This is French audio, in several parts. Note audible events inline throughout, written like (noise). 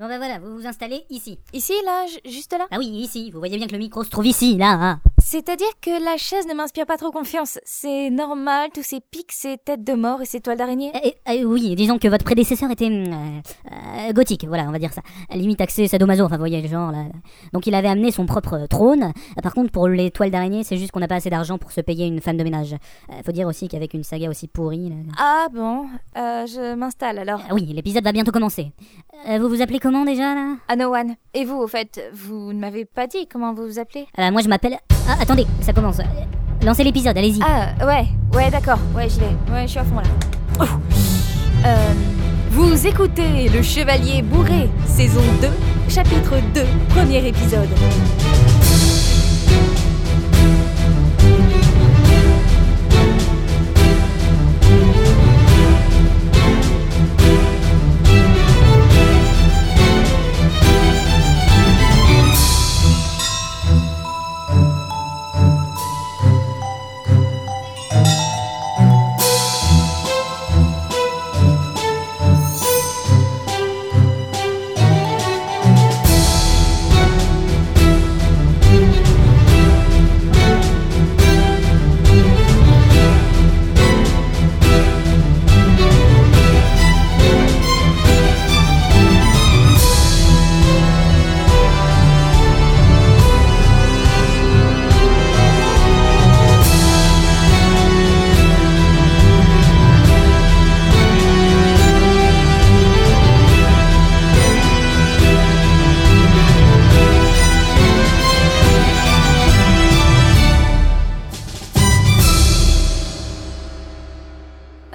Bon bah voilà, vous vous installez ici. Ici, là, ju- juste là? Ah oui, ici. Vous voyez bien que le micro se trouve ici, là. hein. C'est-à-dire que la chaise ne m'inspire pas trop confiance. C'est normal, tous ces pics, ces têtes de mort et ces toiles d'araignée eh, oui, disons que votre prédécesseur était hum, euh, euh, gothique, voilà, on va dire ça. Limite axé sadomaso, enfin vous voyez le genre là. Donc il avait amené son propre euh, trône. Euh, Par contre, pour les toiles d'araignée, c'est juste qu'on n'a pas assez d'argent pour se payer une femme de ménage. Euh, faut dire aussi qu'avec une saga aussi pourrie. là- Ah bon, euh, je m'installe alors. Ah oui, l'épisode va bientôt commencer. Euh, vous vous appelez comment déjà là? Ah no one. Et vous, au fait, vous ne m'avez pas dit comment vous vous appelez? Euh, Moi je m'appelle. Ah attendez, ça commence. Lancez l'épisode, allez-y. Ah, ouais, ouais, d'accord, ouais, j'y. Ouais, je suis à fond là. Euh, vous écoutez Le Chevalier Bourré, saison 2, chapitre 2, premier épisode.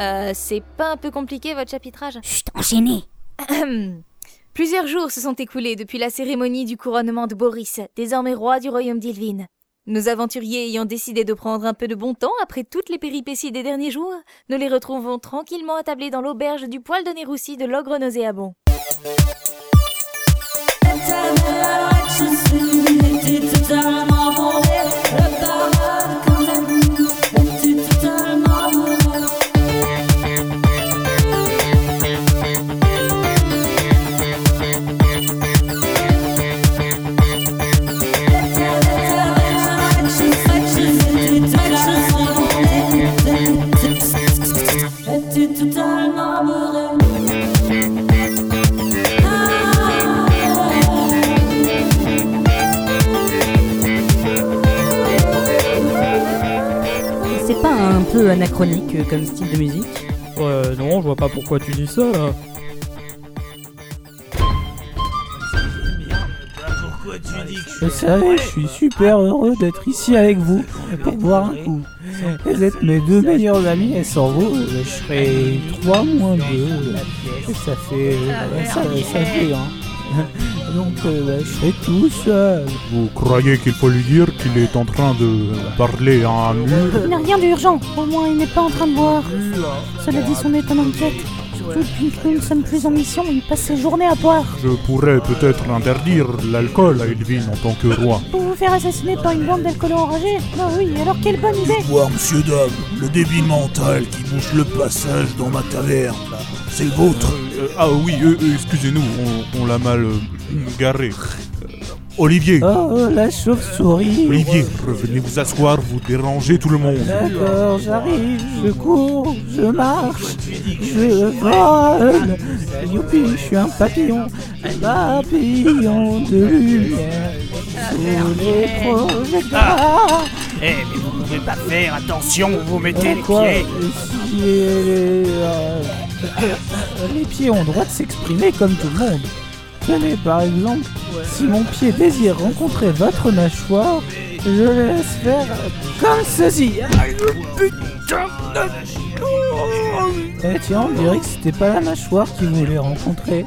Euh, c'est pas un peu compliqué votre chapitrage? Chut, enchaînez. (clears throat) Plusieurs jours se sont écoulés depuis la cérémonie du couronnement de Boris, désormais roi du royaume d'Ilvin. Nos aventuriers ayant décidé de prendre un peu de bon temps après toutes les péripéties des derniers jours, nous les retrouvons tranquillement attablés dans l'auberge du poil de nez roussi de l'ogre nauséabond. Peu anachronique euh, comme style de musique Ouais, non, je vois pas pourquoi tu dis ça là. Vous savez, je suis super heureux d'être ici avec vous pour boire un coup. Vous êtes mes deux meilleurs amis et sans vous, je serais 3 moins 2. Et ça fait. ça, ça fait hein. Donc euh, bah, je serai tout seul. Vous croyez qu'il faut lui dire qu'il est en train de parler à un mur? Il n'a rien d'urgent, au moins il n'est pas en train de boire. Cela dit, son état m'inquiète. Surtout depuis que nous ne sommes plus en mission, il passe ses journées à boire. Je pourrais peut-être interdire l'alcool à Elvin en tant que roi. Pour vous faire assassiner par une bande d'alcoolos enragés Bah oui, alors quelle bonne idée Voir, monsieur dame, le débit mental qui bouche le passage dans ma taverne. C'est le vôtre. Euh, ah oui, euh, euh, excusez-nous, on, on l'a mal euh, garé. Euh, Olivier, Oh, la chauve-souris. Olivier, revenez vous asseoir, vous dérangez tout le monde. D'accord, j'arrive, je cours, je marche, je vole. Youpi, je suis un papillon, un papillon de lumière. Sous les projecteurs. Eh, mais vous pouvez pas faire attention vous mettez les pieds. Les, pieds ont droit de s'exprimer comme tout le monde. Tenez, par exemple, si mon pied désire rencontrer votre mâchoire, je le laisse faire comme ceci. Eh tiens, on dirait que c'était pas la mâchoire qui voulait rencontrer.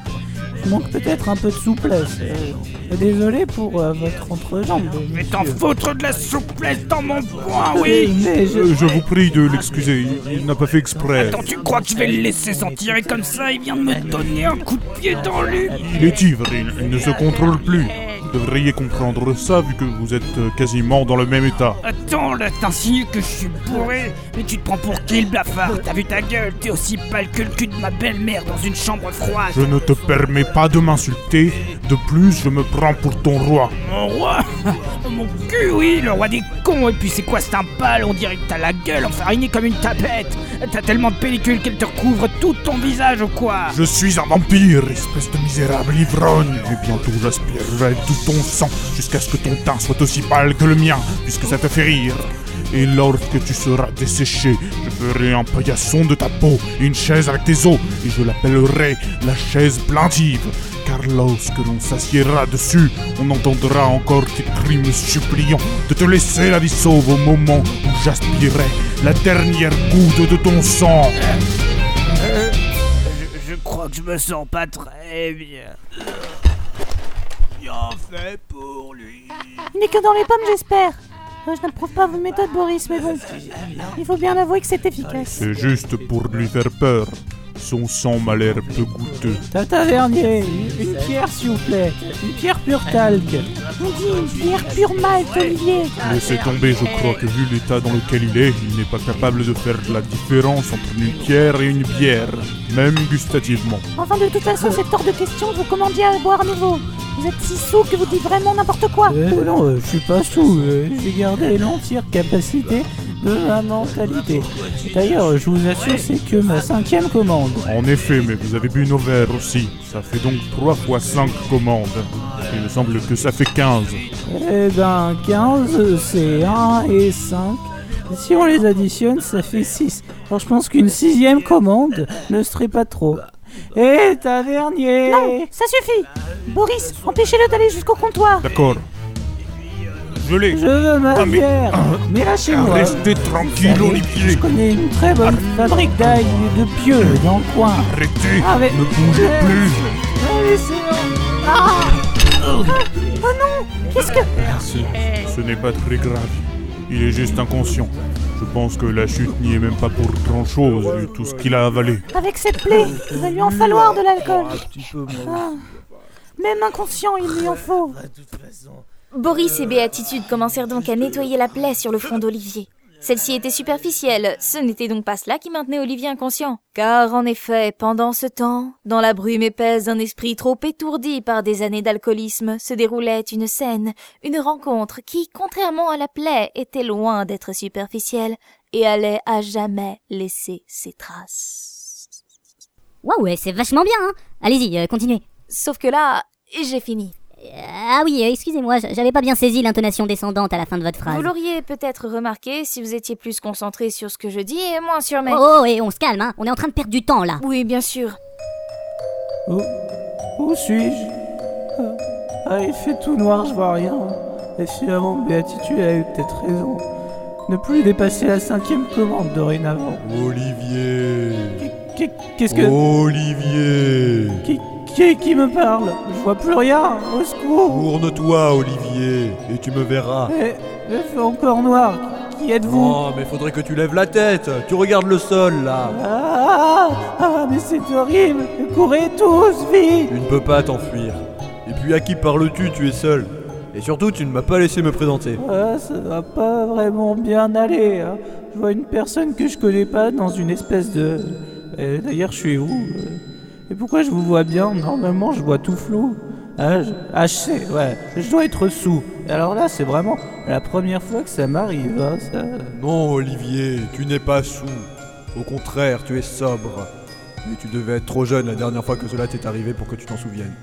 Je manque peut-être un peu de souplesse. Euh, désolé pour euh, votre entrejambe. Mais t'en foutre de la souplesse dans mon poing, Oui, mais je... Euh, je vous prie de l'excuser, il, il n'a pas fait exprès. Attends, tu crois que je vais le laisser s'en tirer comme ça Il vient de me donner un coup de pied dans le... Il est ivre, il, il ne se contrôle plus. Vous devriez comprendre ça vu que vous êtes euh, quasiment dans le même état. Attends, là, t'insinues que je suis bourré Mais tu te prends pour qui, le blafard? T'as vu ta gueule? T'es aussi pâle que le cul de ma belle-mère dans une chambre froide Je ne te permets pas de m'insulter. De plus, je me prends pour ton roi. Mon roi? Mon cul, oui, le roi des cons Et puis c'est quoi, c'est un pâle On dirait que t'as la gueule enfarinée comme une tapette T'as tellement de pellicule qu'elle te recouvre tout ton visage ou quoi? Je suis un vampire, espèce de misérable ivrogne. Et bientôt j'aspirerai tout ton sang jusqu'à ce que ton teint soit aussi pâle que le mien, puisque ça te fait rire. Et lorsque tu seras desséché, je ferai un paillasson de ta peau, une chaise avec tes os, et je l'appellerai la chaise plaintive. Car lorsque l'on s'assiera dessus, on entendra encore tes cris me suppliant de te laisser la vie sauve au moment où j'aspirerai la dernière goutte de ton sang. je, je crois que je me sens pas très bien. Bien fait pour lui. Il n'est que dans les pommes, j'espère. Euh, Je n'approuve pas vos méthodes, Boris, mais bon. Il faut bien avouer que c'est efficace. C'est juste pour lui faire peur. Son sang m'a l'air peu goûteux. Tavernier, une pierre s'il vous plaît, une pierre pure talc. On dit une pierre pure Olivier. Laissez tomber, je crois que vu l'état dans lequel il est, il n'est pas capable de faire la différence entre une pierre et une bière, même gustativement. Enfin, de toute façon, c'est hors de question que vous commandiez à boire à nouveau. Vous êtes si sous que vous dites vraiment n'importe quoi. Euh, non, euh, je suis pas sous, euh, j'ai gardé l'entière capacité de ma mentalité. D'ailleurs, je vous assure, c'est que ma cinquième commande. En effet, mais vous avez bu nos verres aussi. Ça fait donc 3 fois 5 commandes. Il me semble que ça fait 15. Eh ben, 15, c'est 1 et 5. Si on les additionne, ça fait 6. Alors je pense qu'une sixième commande ne serait pas trop. Eh, tavernier Non, ça suffit. Boris, empêchez-le d'aller jusqu'au comptoir. D'accord. Je. Je veux ma Ah, mais- bière Mais lâchez-moi Restez tranquille, Je Olivier. connais une très bonne fabrique d'ail et de pieux dans le coin. Arrêtez. Ah, Ne bougez plus. Ah, laissez-moi. Oh non, qu'est-ce que... Ce, ce n'est pas très grave. Il est juste inconscient. Je pense que la chute n'y est même pas pour grand-chose, vu tout ce qu'il a avalé. Avec cette plaie, il va lui en falloir de l'alcool. Ah. Même inconscient, il lui en faut. Boris et Béatitude commencèrent donc à nettoyer la plaie sur le front d'Olivier. Celle-ci était superficielle, ce n'était donc pas cela qui maintenait Olivier inconscient. Car en effet, pendant ce temps, dans la brume épaisse d'un esprit trop étourdi par des années d'alcoolisme, se déroulait une scène, une rencontre qui, contrairement à la plaie, était loin d'être superficielle et allait à jamais laisser ses traces. Waouh, ouais, c'est vachement bien, hein Allez-y, euh, continuez. Sauf que là, j'ai fini. Euh, ah oui, euh, excusez-moi, j'avais pas bien saisi l'intonation descendante à la fin de votre phrase. Vous l'auriez peut-être remarqué si vous étiez plus concentré sur ce que je dis et moins sur mes... Oh, oh, et on se calme, hein On est en train de perdre du temps, là. Oui, bien sûr. Où, où suis-je? Ah, il fait tout noir, je vois rien. Et finalement, Béatitude a eu peut-être raison. Ne plus dépasser la cinquième commande dorénavant. Olivier. Qu'est- Qu'est-ce que... Olivier. Qui, me parle Je vois plus rien, au secours Tourne-toi, Olivier, et tu me verras. Il fait encore noir. Qui êtes-vous Oh, mais faudrait que tu lèves la tête. Tu regardes le sol, là. ah, ah, mais c'est horrible Courez tous, vite Tu ne peux pas t'enfuir. Et puis à qui parles-tu Tu es seul. Et surtout, tu ne m'as pas laissé me présenter. Ah, ça va pas vraiment bien aller. hein. Je vois une personne que je connais pas dans une espèce de... Euh, D'ailleurs, je suis où euh Et pourquoi je vous vois bien Normalement, je vois tout flou. Ah, je... ah, je sais, ouais. Je dois être sous. Alors là, c'est vraiment la première fois que ça m'arrive. hein, ça... Non, Olivier, tu n'es pas sous. Au contraire, tu es sobre. Mais tu devais être trop jeune la dernière fois que cela t'est arrivé pour que tu t'en souviennes.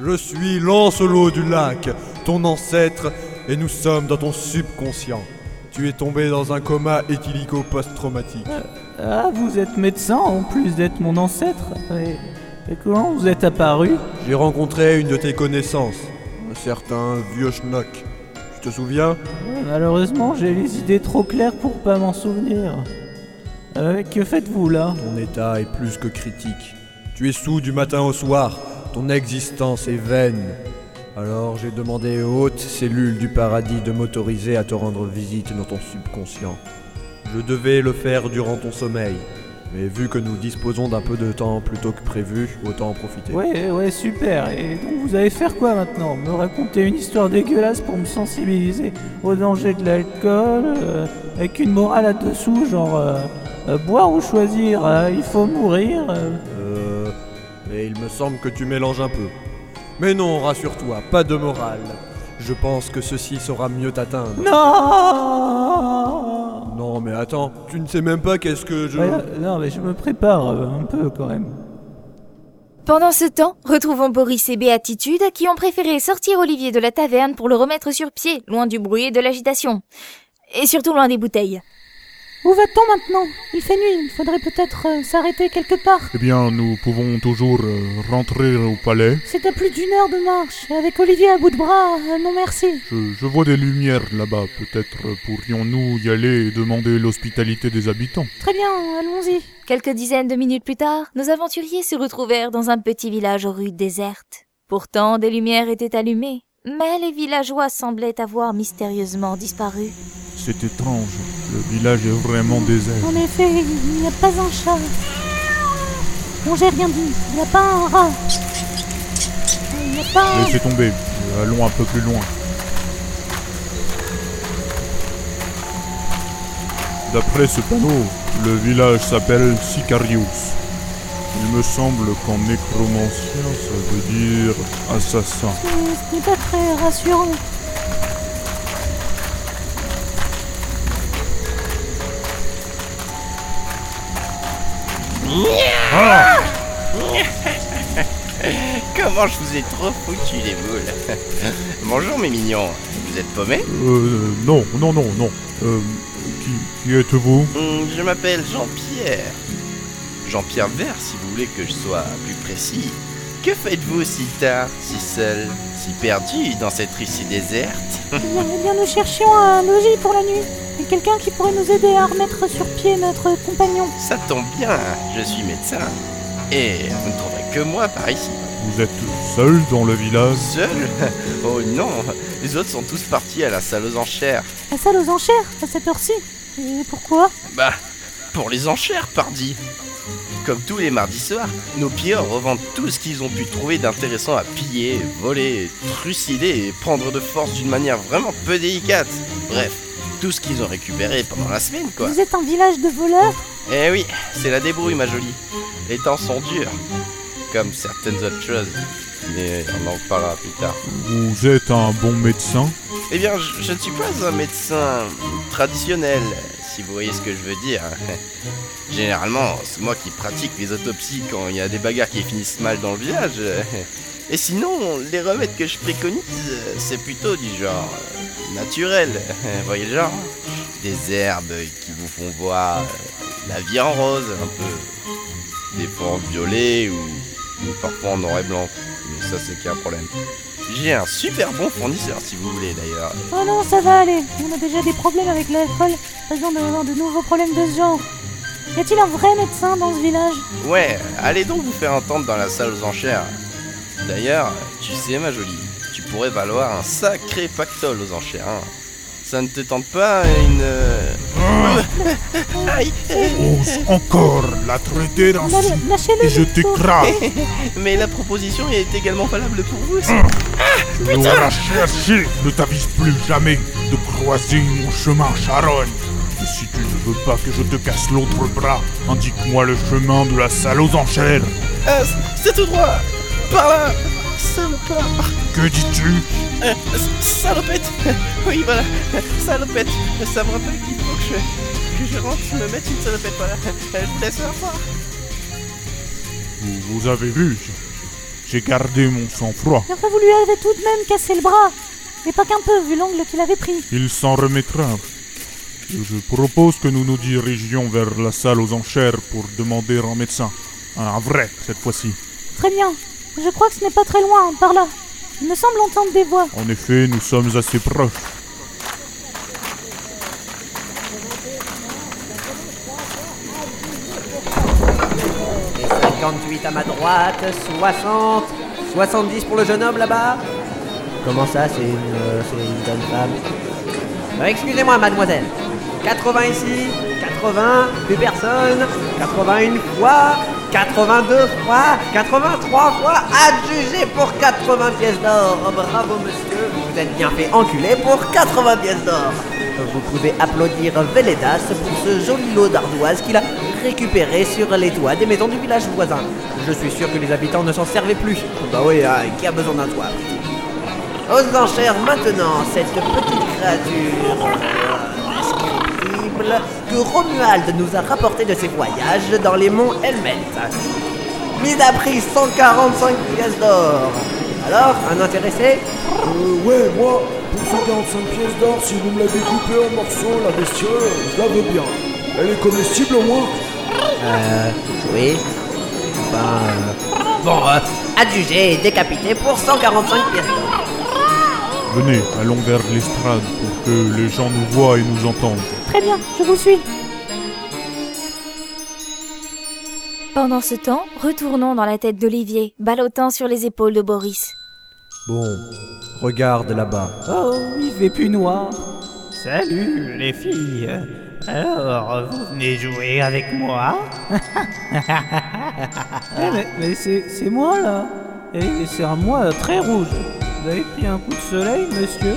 Je suis Lancelot du lac, ton ancêtre, et nous sommes dans ton subconscient. Tu es tombé dans un coma éthylico post-traumatique. Ah, vous êtes médecin en plus d'être mon ancêtre et... et comment vous êtes apparu? J'ai rencontré une de tes connaissances, un certain vieux schnock. Tu te souviens? Malheureusement, j'ai les idées trop claires pour pas m'en souvenir. Euh, que faites-vous là? Ton état est plus que critique. Tu es sous du matin au soir. Ton existence est vaine. Alors j'ai demandé aux hautes cellules du paradis de m'autoriser à te rendre visite dans ton subconscient. Je devais le faire durant ton sommeil. Mais vu que nous disposons d'un peu de temps plus tôt que prévu, autant en profiter. Ouais, ouais, super. Et donc vous allez faire quoi maintenant? Me raconter une histoire dégueulasse pour me sensibiliser au danger de l'alcool, euh, avec une morale là-dessous, genre euh, euh, boire ou choisir, euh, il faut mourir. euh. Et il me semble que tu mélanges un peu. Mais non, rassure-toi, pas de morale. Je pense que ceci saura mieux t'atteindre. Non Non, mais attends, tu ne sais même pas qu'est-ce que je. Ouais, Non, mais je me prépare euh, un peu quand même. Pendant ce temps, retrouvons Boris et Béatitude qui ont préféré sortir Olivier de la taverne pour le remettre sur pied, loin du bruit et de l'agitation. Et surtout loin des bouteilles. Où va-t-on maintenant? Il fait nuit, il faudrait peut-être euh, s'arrêter quelque part. Eh bien, nous pouvons toujours euh, rentrer au palais. C'est à plus d'une heure de marche, et avec Olivier à bout de bras, euh, non merci. Je, je vois des lumières là-bas. Peut-être pourrions-nous y aller et demander l'hospitalité des habitants. Très bien, allons-y. Quelques dizaines de minutes plus tard, nos aventuriers se retrouvèrent dans un petit village aux rues désertes. Pourtant, des lumières étaient allumées, mais les villageois semblaient avoir mystérieusement disparu. C'est étrange. Le village est vraiment désert. En effet, il n'y a pas un chat. Bon, j'ai rien dit, il n'y a pas un rat. Il n'y a pas un... Laissez tomber. Allons un peu plus loin. D'après ce panneau, le village s'appelle Sicarius. Il me semble qu'en nécromancien, ça veut dire assassin. Ce n'est pas très rassurant. (laughs) Comment je vous ai trop foutu les boules (laughs) Bonjour mes mignons, vous êtes paumés? Euh, non, non, non, non. Euh, qui, qui êtes-vous? Hmm, Je m'appelle Jean-Pierre. Jean-Pierre Vert si vous voulez que je sois plus précis. Que faites-vous si tard, si seul, si perdu dans cette rue si déserte? Eh bien, eh bien, nous cherchions un logis pour la nuit. Et quelqu'un qui pourrait nous aider à remettre sur pied notre compagnon. Ça tombe bien, je suis médecin. Et vous ne trouverez que moi par ici. Vous êtes seul dans le village? Seul? Oh non Les autres sont tous partis à la salle aux enchères. La salle aux enchères, à cette heure-ci. Et pourquoi? Bah, pour les enchères, pardi. Comme tous les mardis soirs, nos pilleurs revendent tout ce qu'ils ont pu trouver d'intéressant à piller, voler, trucider et prendre de force d'une manière vraiment peu délicate. Bref, tout ce qu'ils ont récupéré pendant la semaine, quoi. Vous êtes un village de voleurs? Eh oui, c'est la débrouille, ma jolie. Les temps sont durs. Comme certaines autres choses. Mais on en reparlera plus tard. Vous êtes un bon médecin? Eh bien, je, ne suis pas un médecin traditionnel, si vous voyez ce que je veux dire. (laughs) Généralement, c'est moi qui pratique les autopsies quand il y a des bagarres qui finissent mal dans le village. (laughs) Et sinon, les remèdes que je préconise, c'est plutôt du genre naturel. (laughs) Vous voyez le genre Des herbes qui vous font voir la vie en rose, un peu. Des fois en violet ou, ou parfois en noir et blanc. Mais ça, c'est qu'un problème. J'ai un super bon fournisseur, si vous voulez d'ailleurs. Oh non, ça va aller. On a déjà des problèmes avec l'alcool. Pas besoin d'avoir de nouveaux problèmes de ce genre. Y a-t-il un vrai médecin dans ce village? Ouais, allez donc vous faire entendre dans la salle aux enchères. D'ailleurs, tu sais ma jolie, tu pourrais valoir un sacré pactole aux enchères. hein. Ça ne te tente pas une... euh, Aïe. Ose encore la traiter ainsi et je t'écrase. (laughs) Mais la proposition est également valable pour vous aussi. Je l'aurai cherché. Ne t'avise plus jamais de croiser mon chemin, Charonne Et si tu ne veux pas que je te casse l'autre bras, indique-moi le chemin de la salle aux enchères. Ah, c- c'est tout droit. Par là Salopard Que dis-tu Euh, Salopette (laughs) Oui, voilà, salopette Ça me rappelle qu'il faut que je, que je rentre me mettre une salopette, voilà. Euh, Je vous laisse au revoir. vous, vous avez vu, j'ai- gardé mon sang-froid. Mais enfin, vous lui avez tout de même cassé le bras. Et pas qu'un peu, vu l'angle qu'il avait pris. Il s'en remettra. Je je propose que nous nous dirigions vers la salle aux enchères pour demander un médecin. Un vrai, cette fois-ci. Très bien. Je crois que ce n'est pas très loin, par là. Il me semble entendre des voix. En effet, nous sommes assez proches. Et 58 à ma droite, 60, 70 pour le jeune homme là-bas. Comment ça, c'est une, euh, c'est une jeune femme? Euh, Excusez-moi, mademoiselle. 80 ici, 80, plus personne. 81 fois, 82 fois, 83 fois, adjugé pour 80 pièces d'or. Bravo monsieur, vous êtes bien fait enculer pour 80 pièces d'or. Vous pouvez applaudir Veledas pour ce joli lot d'ardoises qu'il a récupéré sur les toits des maisons du village voisin. Je suis sûr que les habitants ne s'en servaient plus. Bah oui, hein, qui a besoin d'un toit? Aux enchères maintenant, cette petite créature que Romuald nous a rapporté de ses voyages dans les monts Helmet. Mise à prix 145 pièces d'or. Alors, un intéressé Euh, ouais, moi, pour 145 pièces d'or, si vous me la découpez en morceaux, la bestiole, je la veux bien. Elle est comestible au moins Euh, oui. Ben, euh, Bon, euh, adjugé et décapité pour 145 pièces d'or. Venez, allons vers l'estrade pour que les gens nous voient et nous entendent. Très bien, je vous suis. Pendant ce temps, retournons dans la tête d'Olivier, ballottant sur les épaules de Boris. Bon, regarde là-bas. Oh, il fait plus noir. Salut les filles. Alors, vous venez jouer avec moi? (laughs) Eh, mais, mais c'est moi là. Et c'est un moi très rouge. Vous avez pris un coup de soleil, monsieur?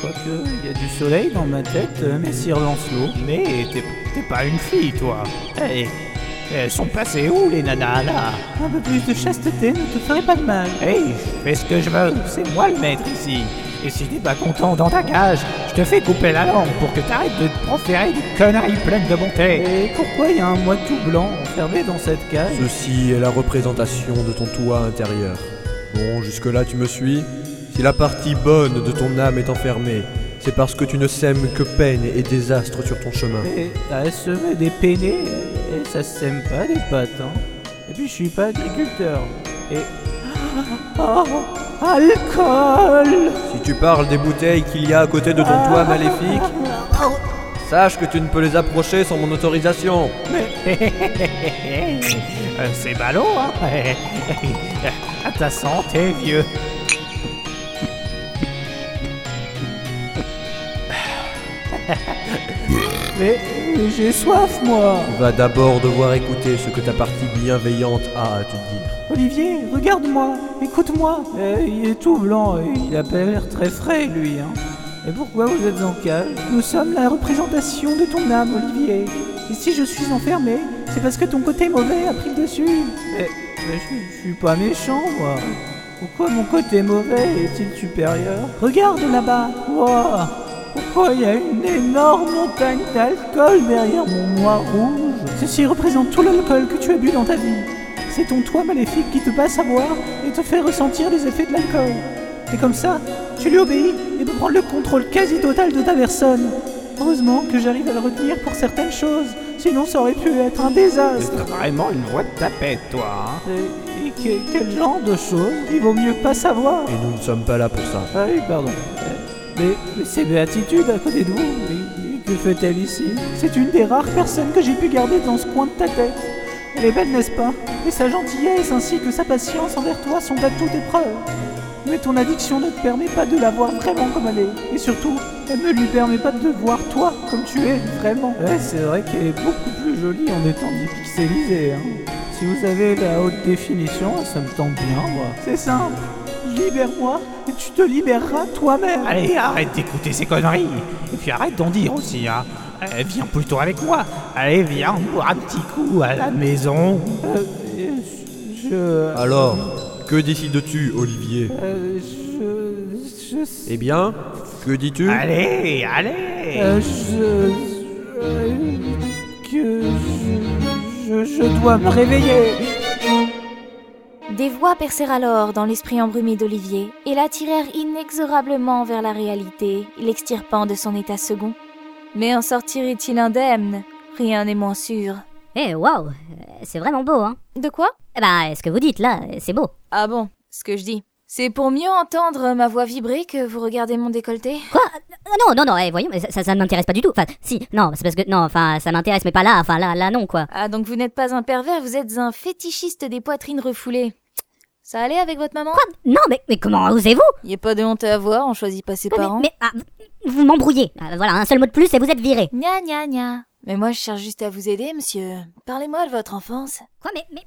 Quoique, il y a du soleil dans ma tête, euh, messire Lancelot. Mais t'es t'es pas une fille, toi. Eh, elles sont passées où les nanas là? Un peu plus de chasteté ne te ferait pas de mal. Hey, je fais ce que je veux, c'est moi le maître ici. Et si t'es pas content dans ta cage, je te fais couper la langue pour que t'arrêtes de te proférer des conneries pleines de bonté. Et pourquoi il y a un moi tout blanc enfermé dans cette cage? Ceci est la représentation de ton toit intérieur. Bon, jusque-là tu me suis? Si la partie bonne de ton âme est enfermée, c'est parce que tu ne sèmes que peine et désastre sur ton chemin. Et à semer des peinés, et ça sème pas des pâtes, hein. Et puis je suis pas agriculteur. Et... (gasps) Oh, alcool Si tu parles des bouteilles qu'il y a à côté de ton toit maléfique, sache que tu ne peux les approcher sans mon autorisation. Mais... (laughs) Euh, C'est ballot, hein À (laughs) ta santé, vieux Mais, mais j'ai soif, moi Tu vas d'abord devoir écouter ce que ta partie bienveillante a à te dire. Olivier, regarde-moi, écoute-moi. Eh, il est tout blanc et il a pas l'air très frais, lui. Hein. Et pourquoi vous êtes en cage? Nous sommes la représentation de ton âme, Olivier. Et si je suis enfermé, c'est parce que ton côté mauvais a pris le dessus. Mais, mais je, je suis pas méchant, moi. Pourquoi mon côté mauvais est-il supérieur? Regarde là-bas. Wow. Pourquoi il y a une énorme montagne d'alcool derrière mon moi rouge Ceci représente tout l'alcool que tu as bu dans ta vie. C'est ton toit maléfique qui te passe à boire et te fait ressentir les effets de l'alcool. Et comme ça, tu lui obéis et peux prendre le contrôle quasi total de ta personne. Heureusement que j'arrive à le retenir pour certaines choses, sinon ça aurait pu être un désastre. C'est vraiment une voix de tapette, toi. Hein Et, et que- quel genre de choses? Il vaut mieux pas savoir. Et nous ne sommes pas là pour ça. Ah oui, pardon. Mais, mais c'est Béatitude à côté de vous. Mais, mais que fait-elle ici? C'est une des rares personnes que j'ai pu garder dans ce coin de ta tête. Elle est belle, n'est-ce pas? Et sa gentillesse ainsi que sa patience envers toi sont à toute épreuve. Mais ton addiction ne te permet pas de la voir vraiment comme elle est. Et surtout, elle ne lui permet pas de te voir toi comme tu es vraiment. Ouais, c'est vrai qu'elle est beaucoup plus jolie en étant dépixelisée. Hein. Si vous avez la haute définition, ça me tente bien, moi. C'est simple. Libère-moi et tu te libéreras toi-même. Allez, arrête d'écouter ces conneries. Et puis arrête d'en dire aussi, hein. Eh, viens plutôt avec moi. Allez, viens, on boit un petit coup à la maison. Euh, je... Alors, que décides-tu, Olivier? Euh, je... je... sais- Eh bien, que dis-tu? Allez, allez. Euh, je... euh, que je... je... je dois me réveiller. Des voix percèrent alors dans l'esprit embrumé d'Olivier et l'attirèrent inexorablement vers la réalité, l'extirpant de son état second. Mais en sortirait-il indemne? Rien n'est moins sûr. Eh, waouh, euh, c'est vraiment beau, hein? De quoi? Eh ben, ce que vous dites là, c'est beau. Ah bon, ce que je dis. C'est pour mieux entendre ma voix vibrer que vous regardez mon décolleté? Quoi? Ah Non, non, non, eh, voyons, ça, ça, ça ne m'intéresse pas du tout. Enfin, si, non, c'est parce que, non, enfin, ça m'intéresse, mais pas là, enfin, là, là, non, quoi. Ah donc vous n'êtes pas un pervers, vous êtes un fétichiste des poitrines refoulées. Ça allait avec votre maman? Quoi? Non, mais, mais comment osez-vous? Y a pas de honte à avoir, on choisit pas ses mais, parents. mais, ah, vous m'embrouillez. Ah, voilà, un seul mot de plus et vous êtes viré. Gna gna gna. Mais moi, je cherche juste à vous aider, monsieur. Parlez-moi de votre enfance. Quoi, mais, mais...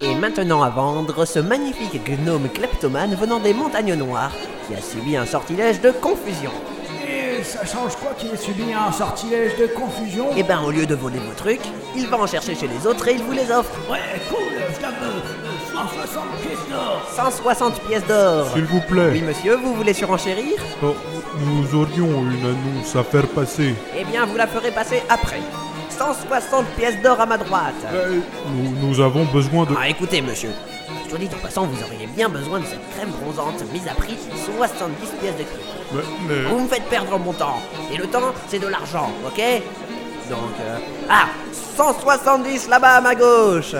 Et maintenant à vendre ce magnifique gnome kleptomane venant des montagnes noires, qui a subi un sortilège de confusion. Et ça change quoi qu'il ait subi un sortilège de confusion? Et ben au lieu de voler vos trucs, il va en chercher chez les autres et il vous les offre. Ouais, cool, je. 160 pièces d'or 160 pièces d'or. S'il vous plaît. Oui monsieur, vous voulez surenchérir? Oh, nous aurions une annonce à faire passer. Eh bien vous la ferez passer après. 160 pièces d'or à ma droite. Euh, nous, nous avons besoin de... Ah écoutez monsieur, soit dit en passant, vous auriez bien besoin de cette crème bronzante mise à prix 70 pièces de cuivre. Mais, mais- Vous me faites perdre mon temps. Et le temps, c'est de l'argent, ok? Donc, euh, ah 170 là-bas à ma gauche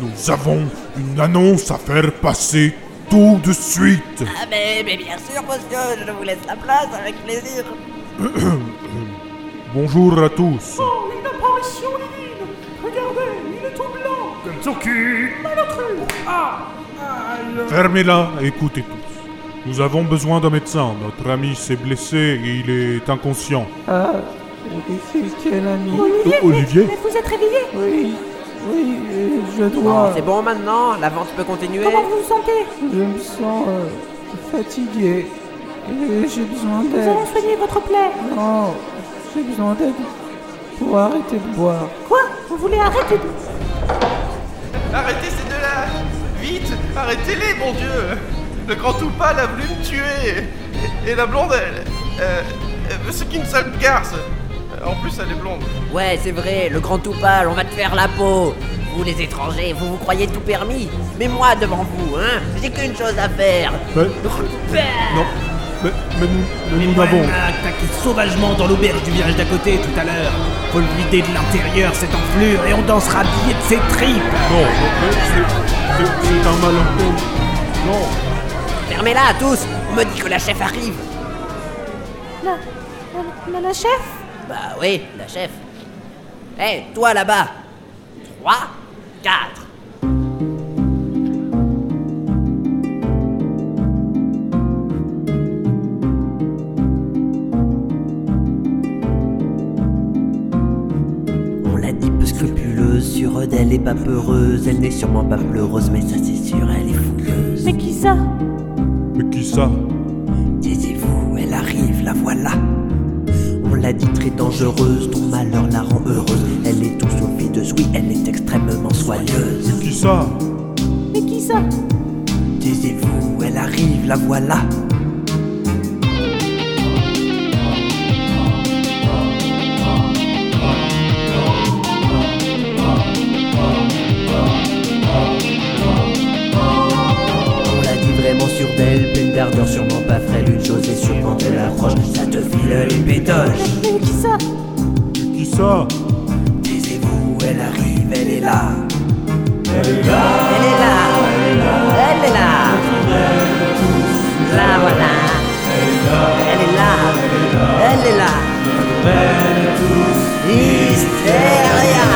Nous avons une annonce à faire passer tout de suite. Ah mais, mais bien sûr monsieur, je vous laisse la place avec plaisir. (clears throat) Bonjour à tous. Oh, une apparition divine Regardez, il est tout blanc Comme son cul Malotru Ah Ah, le- Fermez-la et écoutez tous. Nous avons besoin d'un médecin. Notre ami s'est blessé et il est inconscient. Ah, quel ami Olivier, Oh, Olivier Mais vous êtes réveillé Oui, oui, euh, je Bon, dois. c'est bon maintenant, la vente peut continuer Comment vous vous sentez Je me sens euh, fatigué. Et j'ai besoin Nous d'aide. allons soigner votre plaie. Non, j'ai besoin d'aide pour arrêter de boire. Quoi? Vous voulez arrêter de... Arrêtez ces deux-là Vite Arrêtez-les, mon Dieu Le grand Toupal a voulu me tuer Et, et la blonde, elle... Euh, euh, c'est qu'une seule garce En plus, elle est blonde. Ouais, c'est vrai, le grand toupal, on va te faire la peau Vous les étrangers, vous vous croyez tout permis Mais moi devant vous, hein, j'ai qu'une chose à faire Mais, non, mais, mais nous, mais nous n'avons... a attaqué sauvagement dans l'auberge du village d'à côté tout à l'heure. Faut le vider de l'intérieur, cette enflure, et on dansera billet de ses tripes. Non, c'est- un malentendu. Non, Fermez-la à tous On me dit que la chef arrive La, la, la, la chef? Bah oui, la chef. Hé, toi là-bas 3, 4. On l'a dit peu scrupuleuse, sûre d'elle et pas peureuse. Elle n'est sûrement pas pleureuse, mais ça c'est sûr, elle est fougueuse. Mais qui ça? Mais qui ça? Taisez-vous, elle arrive, la voilà. On l'a dit très dangereuse, ton malheur la rend heureuse. Elle est tout sauf fideuse, oui, elle est extrêmement soigneuse. Qui ça? Mais qui ça? Taisez-vous, elle arrive, la voilà. D'ardeur, sûrement pas frêle. Une chose est sûre quand elle approche, ça te file les pétoches. Mais qui ça? Qui ça? Taisez-vous, elle arrive, elle est là. Elle est là. Elle est là. Elle est là. La voilà. Elle est là. Elle est là. Hystéria.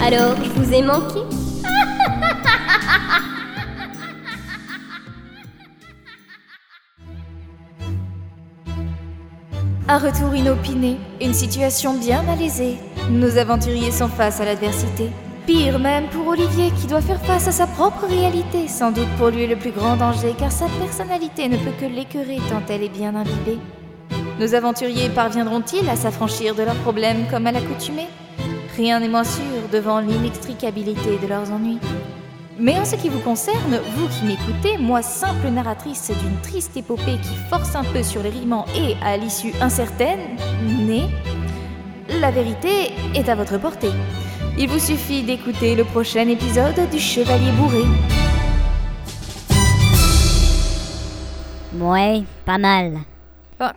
Alors, je vous ai manqué? Un retour inopiné, une situation bien malaisée. Nos aventuriers sont face à l'adversité. Pire même pour Olivier qui doit faire face à sa propre réalité, sans doute pour lui le plus grand danger car sa personnalité ne peut que l'écœurer tant elle est bien imbibée. Nos aventuriers parviendront-ils à s'affranchir de leurs problèmes comme à l'accoutumée? Rien n'est moins sûr devant l'inextricabilité de leurs ennuis. Mais en ce qui vous concerne, vous qui m'écoutez, moi simple narratrice d'une triste épopée qui force un peu sur les riments et à l'issue incertaine, née, la vérité est à votre portée. Il vous suffit d'écouter le prochain épisode du Chevalier Bourré. Ouais, pas mal.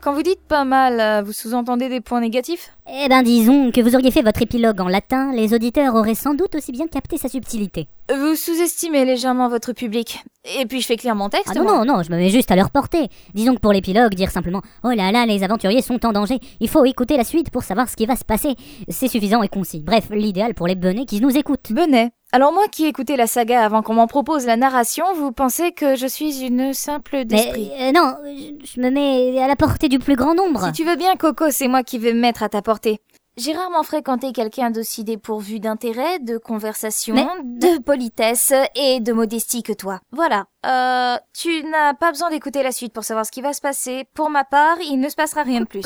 Quand vous dites pas mal, euh, vous sous-entendez des points négatifs? Eh ben disons que vous auriez fait votre épilogue en latin, les auditeurs auraient sans doute aussi bien capté sa subtilité. Vous sous-estimez légèrement votre public. Et puis je fais clair mon texte. Ah non, moi. non, non, je me mets juste à leur portée. Disons que pour l'épilogue, dire simplement Oh là là, les aventuriers sont en danger, il faut écouter la suite pour savoir ce qui va se passer. C'est suffisant et concis. Bref, l'idéal pour les benets qui nous écoutent. Benet. Alors moi qui ai écouté la saga avant qu'on m'en propose la narration, vous pensez que je suis une simple d'esprit? euh, non, je, me mets à la portée du plus grand nombre. Si tu veux bien, Coco, c'est moi qui vais me mettre à ta portée. J'ai rarement fréquenté quelqu'un d'aussi dépourvu d'intérêt, de conversation, Mais- de politesse et de modestie que toi. Voilà. Euh, tu n'as pas besoin d'écouter la suite pour savoir ce qui va se passer. Pour ma part, il ne se passera rien de plus.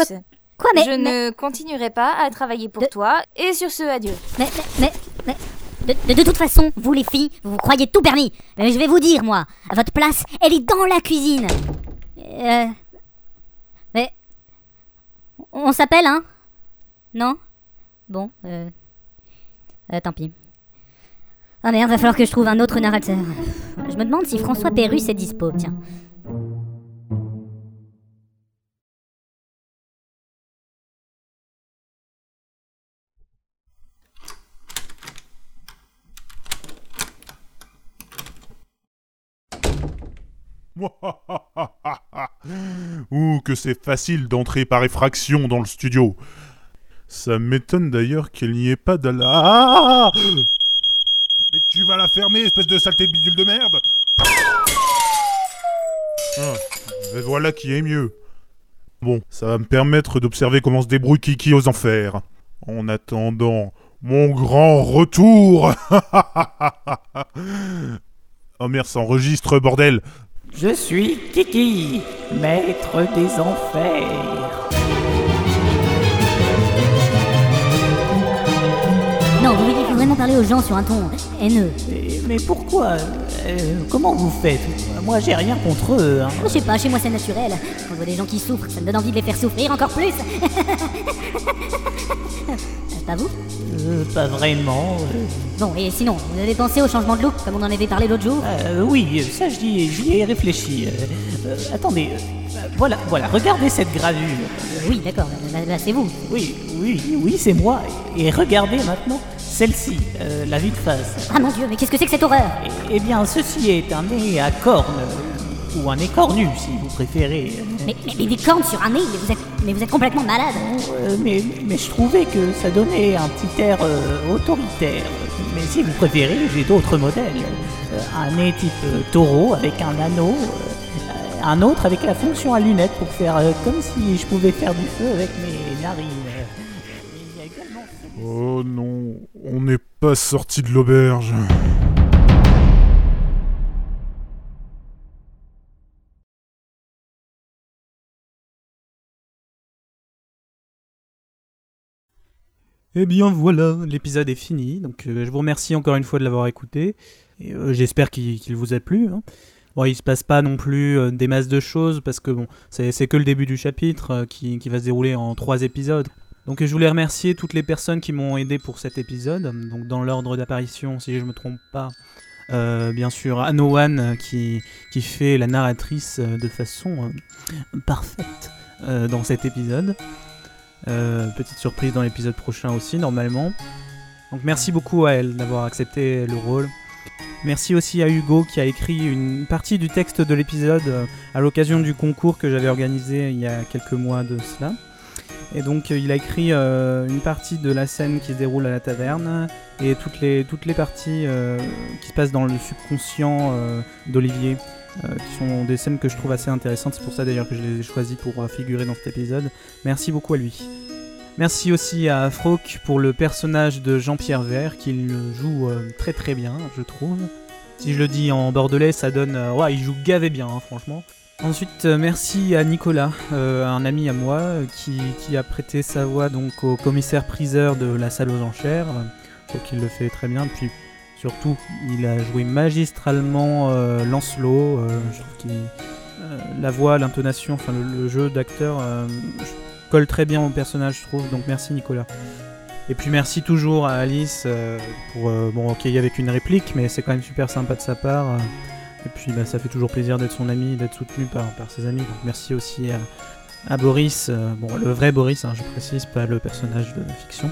Quoi, mais- Je mais- ne continuerai pas à travailler pour toi. Et sur ce, adieu. Mais, mais, mais, mais- de, toute façon, vous les filles, vous vous croyez tout permis. Mais je vais vous dire, moi, à votre place, elle est dans la cuisine. Euh, mais, on s'appelle, hein? Non? Bon, euh, euh, tant pis. Ah merde, va falloir que je trouve un autre narrateur. Je me demande si François Pérus est dispo, tiens. (laughs) Ouh, que c'est facile d'entrer par effraction dans le studio. Ça m'étonne d'ailleurs qu'il n'y ait pas de la... Ah Mais tu vas la fermer, espèce de saleté de bidule de merde Ah, mais voilà qui est mieux. Bon, ça va me permettre d'observer comment se débrouille Kiki aux enfers. En attendant mon grand retour (laughs) Oh merde, ça enregistre, bordel Je suis Kiki, maître des enfers. Non, vous voyez, il faut vraiment parler aux gens sur un ton haineux. Mais, mais pourquoi Euh, Comment vous faites? Moi, j'ai rien contre eux. hein. Je sais pas, chez moi c'est naturel. Quand je vois des gens qui souffrent, ça me donne envie de les faire souffrir encore plus. (laughs) pas vous Euh, pas vraiment. euh. Bon, et sinon, vous avez pensé au changement de look, comme on en avait parlé l'autre jour Euh, oui, ça j'y j'y ai réfléchi. Euh, euh, attendez, euh, voilà, voilà, regardez cette gravure. Oui, d'accord, là, là, c'est vous. Oui, oui, oui, c'est moi. Et regardez maintenant celle-ci, euh, la vue de face. Ah mon dieu, mais qu'est-ce que c'est que cette horreur? Eh bien, ceci est un nez à cornes, ou un nez cornu si vous préférez. mais, mais, mais des cornes sur un nez, mais vous êtes, mais vous êtes complètement malade. Euh, mais, mais je trouvais que ça donnait un petit air euh, autoritaire. Mais si vous préférez, j'ai d'autres modèles. Euh, un nez type euh, taureau avec un anneau. euh, un autre avec la fonction à lunettes pour faire euh, comme si je pouvais faire du feu avec mes narines. Oh non, on n'est pas sorti de l'auberge. Eh bien voilà, l'épisode est fini. Donc euh, je vous remercie encore une fois de l'avoir écouté. Euh, j'espère qu'il vous a plu. hein. Bon, il se passe pas non plus euh, des masses de choses parce que bon, c'est que le début du chapitre qui, va se dérouler en trois épisodes. Donc je voulais remercier toutes les personnes qui m'ont aidé pour cet épisode. Donc dans l'ordre d'apparition, si je me trompe pas, bien sûr Anowan qui, fait la narratrice de façon parfaite dans cet épisode. Euh, petite surprise dans l'épisode prochain aussi, normalement. Donc merci beaucoup à elle d'avoir accepté le rôle. Merci aussi à Hugo qui a écrit une partie du texte de l'épisode euh, à l'occasion du concours que j'avais organisé il y a quelques mois de cela. Et donc euh, il a écrit une partie de la scène qui se déroule à la taverne et toutes les, toutes les parties qui se passent dans le subconscient d'Olivier. Euh, qui sont des scènes que je trouve assez intéressantes, c'est pour ça d'ailleurs que je les ai choisies pour euh, figurer dans cet épisode. Merci beaucoup à lui. Merci aussi à Frock pour le personnage de Jean-Pierre Vert, qu'il joue euh, très très bien, je trouve. Si je le dis en bordelais, ça donne... ouais, il joue gavé bien, hein, franchement. Ensuite, merci à Nicolas, un ami à moi, qui, a prêté sa voix donc au commissaire-priseur de la salle aux enchères. Trouve qu'il le fait très bien. Puis surtout, il a joué magistralement euh, Lancelot. euh, je trouve euh, la voix, l'intonation, enfin le, jeu d'acteur colle très bien au personnage, je trouve. Donc merci Nicolas. Et puis merci toujours à Alice pour bon ok avec une réplique, mais c'est quand même super sympa de sa part. et puis bah, ça fait toujours plaisir d'être son ami, d'être soutenu par, ses amis. Donc merci aussi à, Boris, bon le vrai Boris, hein, je précise, pas le personnage de fiction.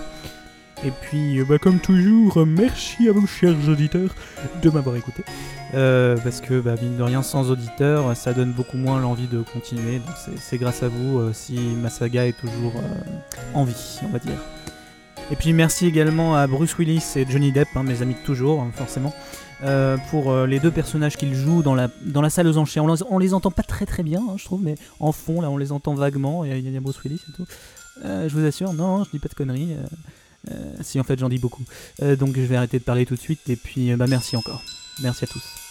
Et puis, euh, bah, comme toujours, merci à vous, chers auditeurs, de m'avoir écouté. Euh, parce que, bah, mine de rien, sans auditeurs, ça donne beaucoup moins l'envie de continuer. Donc, c'est- grâce à vous euh, si ma saga est toujours euh, en vie, on va dire. Et puis merci également à Bruce Willis et Johnny Depp, hein, mes amis de toujours, hein, forcément, pour les deux personnages qu'ils jouent dans la, dans la salle aux enchères. On, on les entend pas très très bien, hein, je trouve, mais en fond, là, on les entend vaguement. Il y a- Bruce Willis et tout. Je vous assure, non, je dis pas de conneries. Euh, si, en fait, j'en dis beaucoup. Euh, donc je vais arrêter de parler tout de suite. Et puis, euh, bah, merci encore. Merci à tous.